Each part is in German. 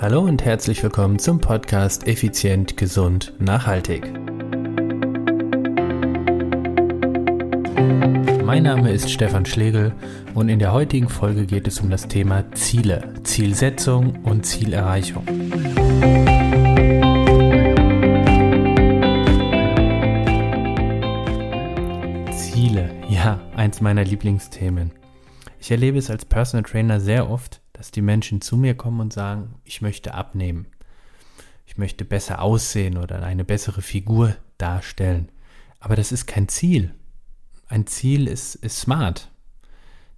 Hallo und herzlich willkommen zum Podcast Effizient, Gesund, Nachhaltig. Mein Name ist Stefan Schlegel und in der heutigen Folge geht es um das Thema Ziele, Zielsetzung und Zielerreichung. Ziele, ja, eins meiner Lieblingsthemen. Ich erlebe es als Personal Trainer sehr oft, dass die Menschen zu mir kommen und sagen, ich möchte abnehmen. Ich möchte besser aussehen oder eine bessere Figur darstellen. Aber das ist kein Ziel. Ein Ziel ist, ist smart.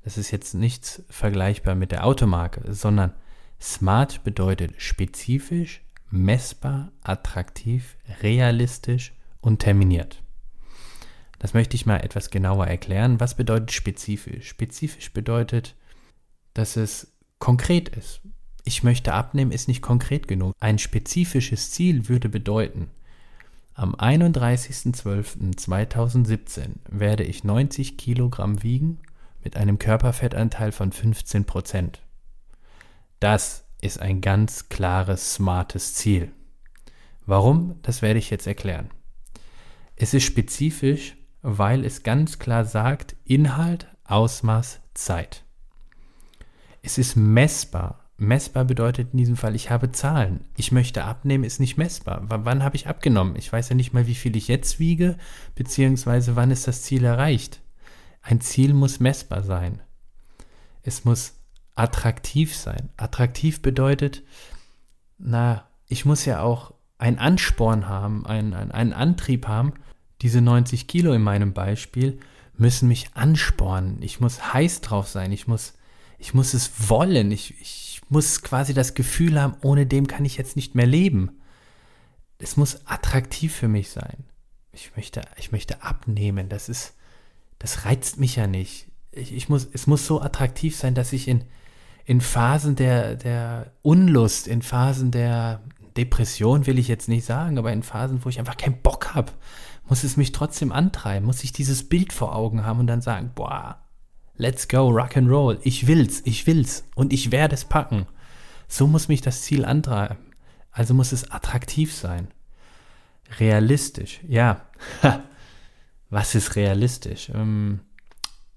Das ist jetzt nichts vergleichbar mit der Automarke, sondern smart bedeutet spezifisch, messbar, attraktiv, realistisch und terminiert. Das möchte ich mal etwas genauer erklären. Was bedeutet spezifisch? Spezifisch bedeutet, dass es konkret ist. Ich möchte abnehmen ist nicht konkret genug. Ein spezifisches Ziel würde bedeuten, am 31.12.2017 werde ich 90 Kilogramm wiegen mit einem Körperfettanteil von 15 Prozent. Das ist ein ganz klares, smartes Ziel. Warum? Das werde ich jetzt erklären. Es ist spezifisch, weil es ganz klar sagt, Inhalt, Ausmaß, Zeit. Es ist messbar. Messbar bedeutet in diesem Fall, ich habe Zahlen. Ich möchte abnehmen, ist nicht messbar. W wann habe ich abgenommen? Ich weiß ja nicht mal, wie viel ich jetzt wiege, beziehungsweise wann ist das Ziel erreicht. Ein Ziel muss messbar sein. Es muss attraktiv sein. Attraktiv bedeutet, na, ich muss ja auch einen Ansporn haben, einen, einen, Antrieb haben. Diese 90 Kilo in meinem Beispiel müssen mich anspornen. Ich muss heiß drauf sein. Ich muss ich muss es wollen. Ich, ich muss quasi das Gefühl haben, ohne dem kann ich jetzt nicht mehr leben. Es muss attraktiv für mich sein. Ich möchte, ich möchte abnehmen. Das ist, das reizt mich ja nicht. Ich, ich muss, es muss so attraktiv sein, dass ich in, in Phasen der, der Unlust, in Phasen der Depression will ich jetzt nicht sagen, aber in Phasen, wo ich einfach keinen Bock habe, muss es mich trotzdem antreiben, muss ich dieses Bild vor Augen haben und dann sagen, boah, Let's go, rock and roll. Ich will's, ich will's und ich werde es packen. So muss mich das Ziel antreiben. Also muss es attraktiv sein. Realistisch, ja. was ist realistisch? Ähm,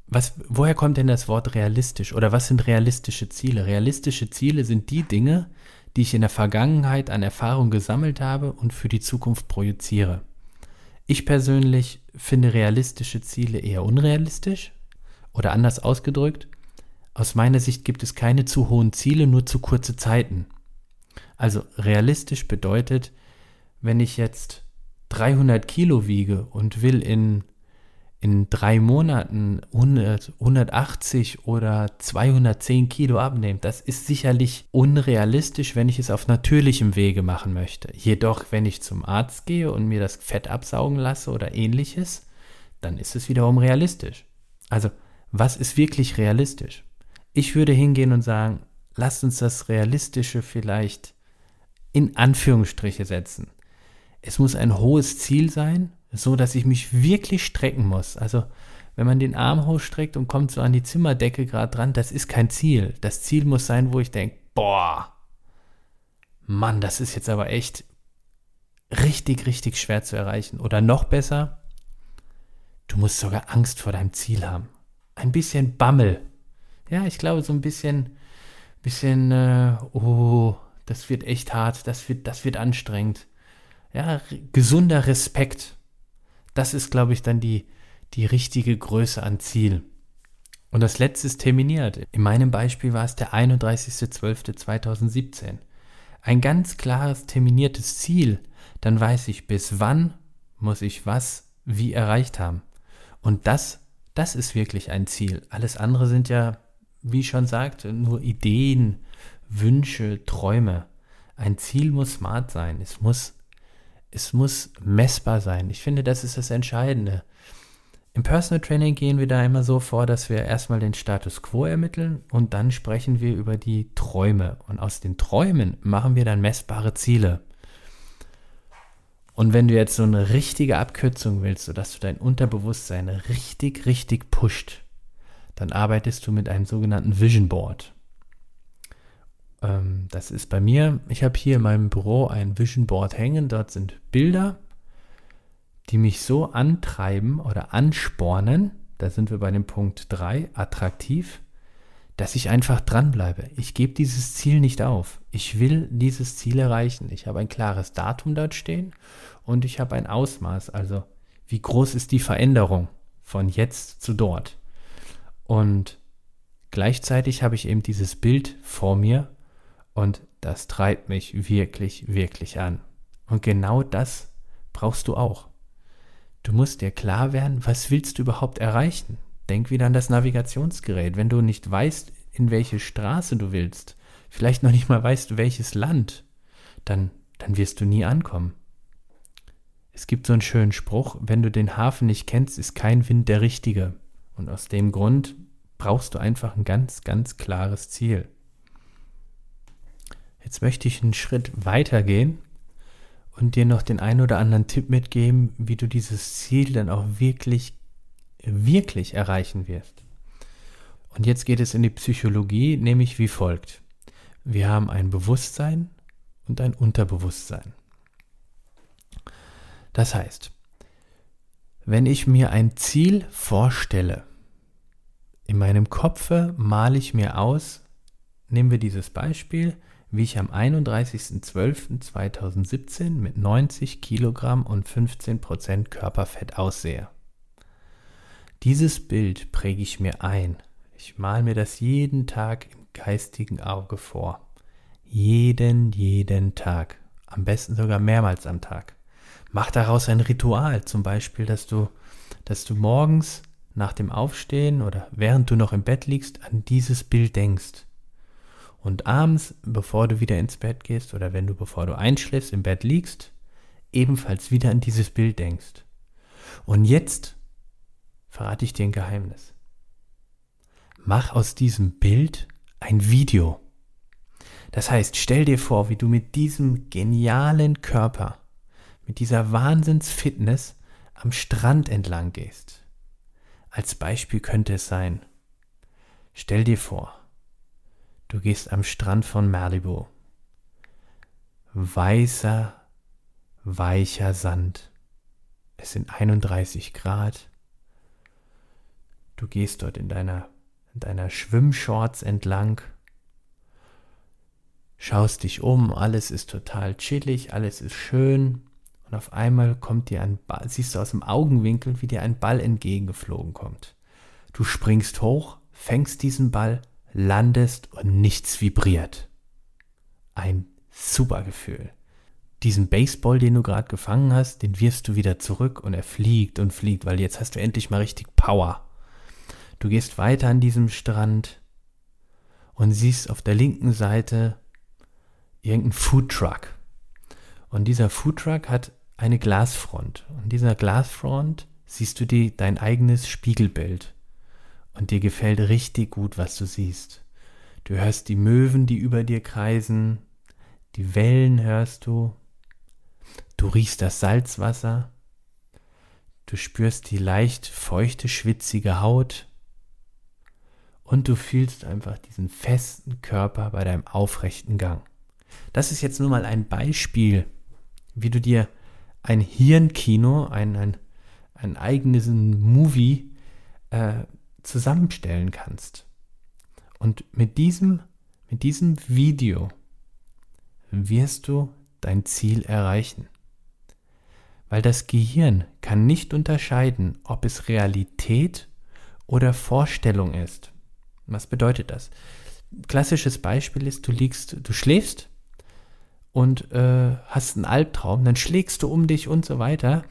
was, woher kommt denn das Wort realistisch? Oder was sind realistische Ziele? Realistische Ziele sind die Dinge, die ich in der Vergangenheit an Erfahrung gesammelt habe und für die Zukunft projiziere. Ich persönlich finde realistische Ziele eher unrealistisch, oder anders ausgedrückt, aus meiner Sicht gibt es keine zu hohen Ziele, nur zu kurze Zeiten. Also realistisch bedeutet, wenn ich jetzt 300 Kilo wiege und will in, in drei Monaten 100, 180 oder 210 Kilo abnehmen, das ist sicherlich unrealistisch, wenn ich es auf natürlichem Wege machen möchte. Jedoch, wenn ich zum Arzt gehe und mir das Fett absaugen lasse oder ähnliches, dann ist es wiederum realistisch. Also was ist wirklich realistisch? Ich würde hingehen und sagen, lasst uns das Realistische vielleicht in Anführungsstriche setzen. Es muss ein hohes Ziel sein, so dass ich mich wirklich strecken muss. Also, wenn man den Arm hochstreckt und kommt so an die Zimmerdecke gerade dran, das ist kein Ziel. Das Ziel muss sein, wo ich denke, boah, Mann, das ist jetzt aber echt richtig, richtig schwer zu erreichen. Oder noch besser, du musst sogar Angst vor deinem Ziel haben ein bisschen Bammel. Ja, ich glaube, so ein bisschen, bisschen, äh, oh, das wird echt hart, das wird, das wird anstrengend. Ja, gesunder Respekt. Das ist, glaube ich, dann die, die richtige Größe an Ziel. Und das letzte ist terminiert. In meinem Beispiel war es der 31.12.2017. Ein ganz klares terminiertes Ziel. Dann weiß ich, bis wann muss ich was wie erreicht haben. Und das das ist wirklich ein Ziel. Alles andere sind ja, wie ich schon sagte, nur Ideen, Wünsche, Träume. Ein Ziel muss smart sein. Es muss, es muss messbar sein. Ich finde, das ist das Entscheidende. Im Personal Training gehen wir da immer so vor, dass wir erstmal den Status quo ermitteln und dann sprechen wir über die Träume. Und aus den Träumen machen wir dann messbare Ziele. Und wenn du jetzt so eine richtige Abkürzung willst, sodass du dein Unterbewusstsein richtig, richtig pusht, dann arbeitest du mit einem sogenannten Vision Board. Ähm, das ist bei mir, ich habe hier in meinem Büro ein Vision Board hängen, dort sind Bilder, die mich so antreiben oder anspornen, da sind wir bei dem Punkt 3, attraktiv, dass ich einfach dranbleibe. Ich gebe dieses Ziel nicht auf. Ich will dieses Ziel erreichen. Ich habe ein klares Datum dort stehen und ich habe ein Ausmaß. Also wie groß ist die Veränderung von jetzt zu dort? Und gleichzeitig habe ich eben dieses Bild vor mir und das treibt mich wirklich, wirklich an. Und genau das brauchst du auch. Du musst dir klar werden, was willst du überhaupt erreichen? Denk wieder an das Navigationsgerät. Wenn du nicht weißt, in welche Straße du willst, vielleicht noch nicht mal weißt, welches Land, dann, dann wirst du nie ankommen. Es gibt so einen schönen Spruch, wenn du den Hafen nicht kennst, ist kein Wind der richtige. Und aus dem Grund brauchst du einfach ein ganz, ganz klares Ziel. Jetzt möchte ich einen Schritt weiter gehen und dir noch den einen oder anderen Tipp mitgeben, wie du dieses Ziel dann auch wirklich wirklich erreichen wirst. Und jetzt geht es in die Psychologie, nämlich wie folgt. Wir haben ein Bewusstsein und ein Unterbewusstsein. Das heißt, wenn ich mir ein Ziel vorstelle, in meinem Kopfe male ich mir aus, nehmen wir dieses Beispiel, wie ich am 31.12.2017 mit 90 Kilogramm und 15 Prozent Körperfett aussehe. Dieses Bild präge ich mir ein. Ich male mir das jeden Tag im geistigen Auge vor. Jeden, jeden Tag. Am besten sogar mehrmals am Tag. Mach daraus ein Ritual, zum Beispiel, dass du, dass du morgens nach dem Aufstehen oder während du noch im Bett liegst, an dieses Bild denkst. Und abends, bevor du wieder ins Bett gehst oder wenn du, bevor du einschläfst, im Bett liegst, ebenfalls wieder an dieses Bild denkst. Und jetzt verrate ich dir ein Geheimnis. Mach aus diesem Bild ein Video. Das heißt, stell dir vor, wie du mit diesem genialen Körper, mit dieser Wahnsinnsfitness am Strand entlang gehst. Als Beispiel könnte es sein, stell dir vor, du gehst am Strand von Malibu. Weißer, weicher Sand. Es sind 31 Grad. Du gehst dort in deiner, in deiner Schwimmshorts entlang, schaust dich um, alles ist total chillig, alles ist schön und auf einmal kommt dir ein Ball, siehst du aus dem Augenwinkel, wie dir ein Ball entgegengeflogen kommt. Du springst hoch, fängst diesen Ball, landest und nichts vibriert. Ein super Gefühl. Diesen Baseball, den du gerade gefangen hast, den wirfst du wieder zurück und er fliegt und fliegt, weil jetzt hast du endlich mal richtig Power. Du gehst weiter an diesem Strand und siehst auf der linken Seite irgendeinen Foodtruck. Und dieser Foodtruck hat eine Glasfront. Und dieser Glasfront siehst du dir dein eigenes Spiegelbild. Und dir gefällt richtig gut, was du siehst. Du hörst die Möwen, die über dir kreisen, die Wellen hörst du, du riechst das Salzwasser, du spürst die leicht feuchte, schwitzige Haut und du fühlst einfach diesen festen Körper bei deinem aufrechten Gang. Das ist jetzt nur mal ein Beispiel, wie du dir ein Hirnkino, ein, ein, ein eigenes Movie äh, zusammenstellen kannst. Und mit diesem, mit diesem Video wirst du dein Ziel erreichen. Weil das Gehirn kann nicht unterscheiden, ob es Realität oder Vorstellung ist. Was bedeutet das? Klassisches Beispiel ist, du liegst, du schläfst und äh, hast einen Albtraum, dann schlägst du um dich und so weiter,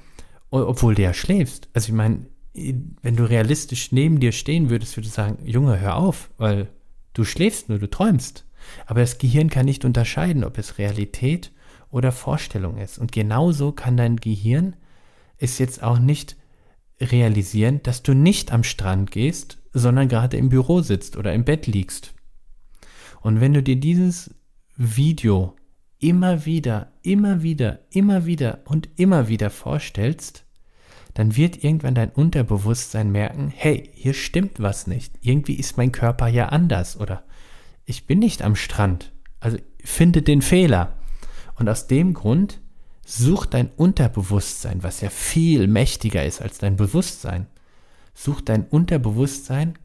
obwohl du ja schläfst. Also ich meine, wenn du realistisch neben dir stehen würdest, würdest du sagen, Junge, hör auf, weil du schläfst nur, du träumst. Aber das Gehirn kann nicht unterscheiden, ob es Realität oder Vorstellung ist. Und genauso kann dein Gehirn es jetzt auch nicht realisieren, dass du nicht am Strand gehst, sondern gerade im Büro sitzt oder im Bett liegst. Und wenn du dir dieses Video immer wieder, immer wieder, immer wieder und immer wieder vorstellst, dann wird irgendwann dein Unterbewusstsein merken, hey, hier stimmt was nicht. Irgendwie ist mein Körper ja anders oder ich bin nicht am Strand. Also finde den Fehler. Und aus dem Grund such dein Unterbewusstsein, was ja viel mächtiger ist als dein Bewusstsein. Such dein Unterbewusstsein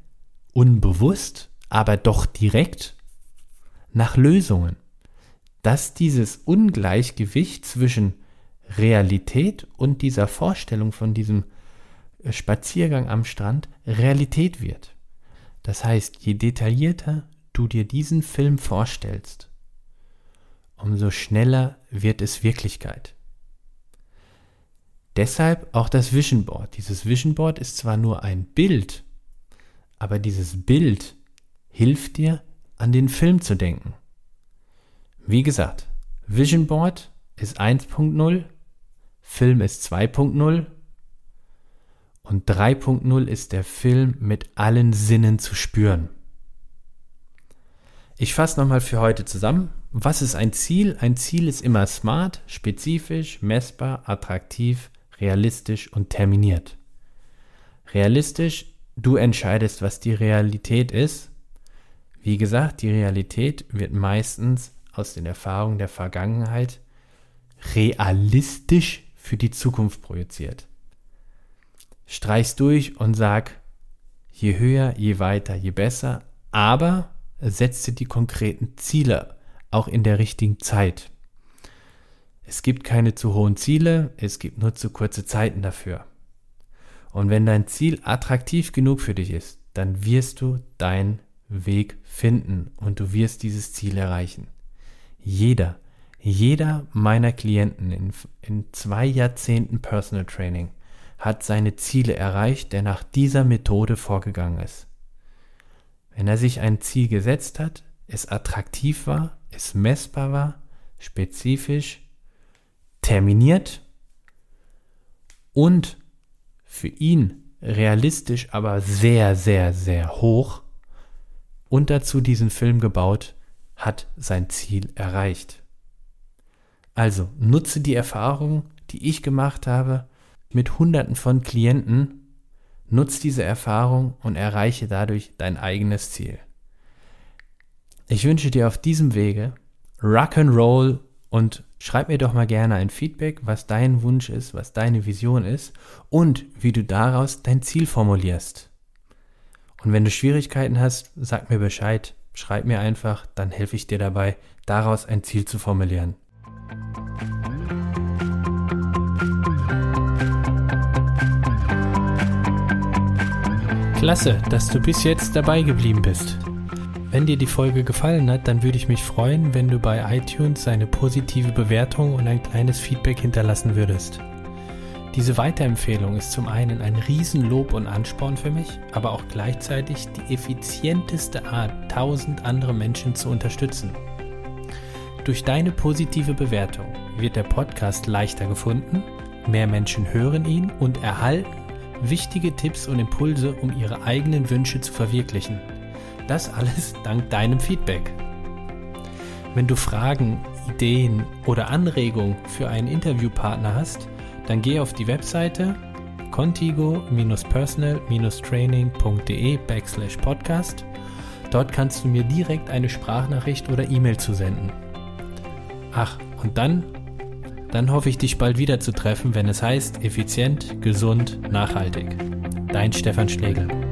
unbewusst, aber doch direkt nach Lösungen. Dass dieses Ungleichgewicht zwischen Realität und dieser Vorstellung von diesem äh, Spaziergang am Strand Realität wird. Das heißt, je detaillierter du dir diesen Film vorstellst, umso schneller wird es Wirklichkeit. Deshalb auch das Vision Board. Dieses Vision Board ist zwar nur ein Bild, aber dieses Bild hilft dir, an den Film zu denken. Wie gesagt, Vision Board ist 1.0, Film ist 2.0 und 3.0 ist der Film mit allen Sinnen zu spüren. Ich fasse nochmal für heute zusammen. Was ist ein Ziel? Ein Ziel ist immer smart, spezifisch, messbar, attraktiv, realistisch und terminiert. Realistisch, du entscheidest, was die Realität ist. Wie gesagt, die Realität wird meistens aus den Erfahrungen der Vergangenheit realistisch für die Zukunft projiziert. Streich's durch und sag, je höher, je weiter, je besser, aber setze die konkreten Ziele auch in der richtigen Zeit. Es gibt keine zu hohen Ziele, es gibt nur zu kurze Zeiten dafür. Und wenn dein Ziel attraktiv genug für dich ist, dann wirst du deinen Weg finden und du wirst dieses Ziel erreichen. Jeder, jeder meiner Klienten in, in zwei Jahrzehnten Personal Training hat seine Ziele erreicht, der nach dieser Methode vorgegangen ist. Wenn er sich ein Ziel gesetzt hat, es attraktiv war, es messbar war, spezifisch, terminiert und für ihn realistisch, aber sehr, sehr, sehr hoch und dazu diesen Film gebaut, hat sein Ziel erreicht. Also nutze die Erfahrung, die ich gemacht habe mit Hunderten von Klienten, nutze diese Erfahrung und erreiche dadurch dein eigenes Ziel. Ich wünsche dir auf diesem Wege Rock'n'Roll und schreib mir doch mal gerne ein Feedback, was dein Wunsch ist, was deine Vision ist und wie du daraus dein Ziel formulierst. Und wenn du Schwierigkeiten hast, sag mir Bescheid, schreib mir einfach, dann helfe ich dir dabei, daraus ein Ziel zu formulieren. Klasse, dass du bis jetzt dabei geblieben bist. Wenn dir die Folge gefallen hat, dann würde ich mich freuen, wenn du bei iTunes eine positive Bewertung und ein kleines Feedback hinterlassen würdest. Diese Weiterempfehlung ist zum einen ein Riesenlob und Ansporn für mich, aber auch gleichzeitig die effizienteste Art, tausend andere Menschen zu unterstützen. Durch deine positive Bewertung wird der Podcast leichter gefunden, mehr Menschen hören ihn und erhalten wichtige Tipps und Impulse, um ihre eigenen Wünsche zu verwirklichen. Das alles dank deinem Feedback. Wenn du Fragen, Ideen oder Anregungen für einen Interviewpartner hast, dann geh auf die Webseite contigo-personal-training.de backslash podcast. Dort kannst du mir direkt eine Sprachnachricht oder E-Mail zusenden. Ach, und dann dann hoffe ich, dich bald wieder zu treffen, wenn es heißt effizient, gesund, nachhaltig. Dein Stefan Schlegel.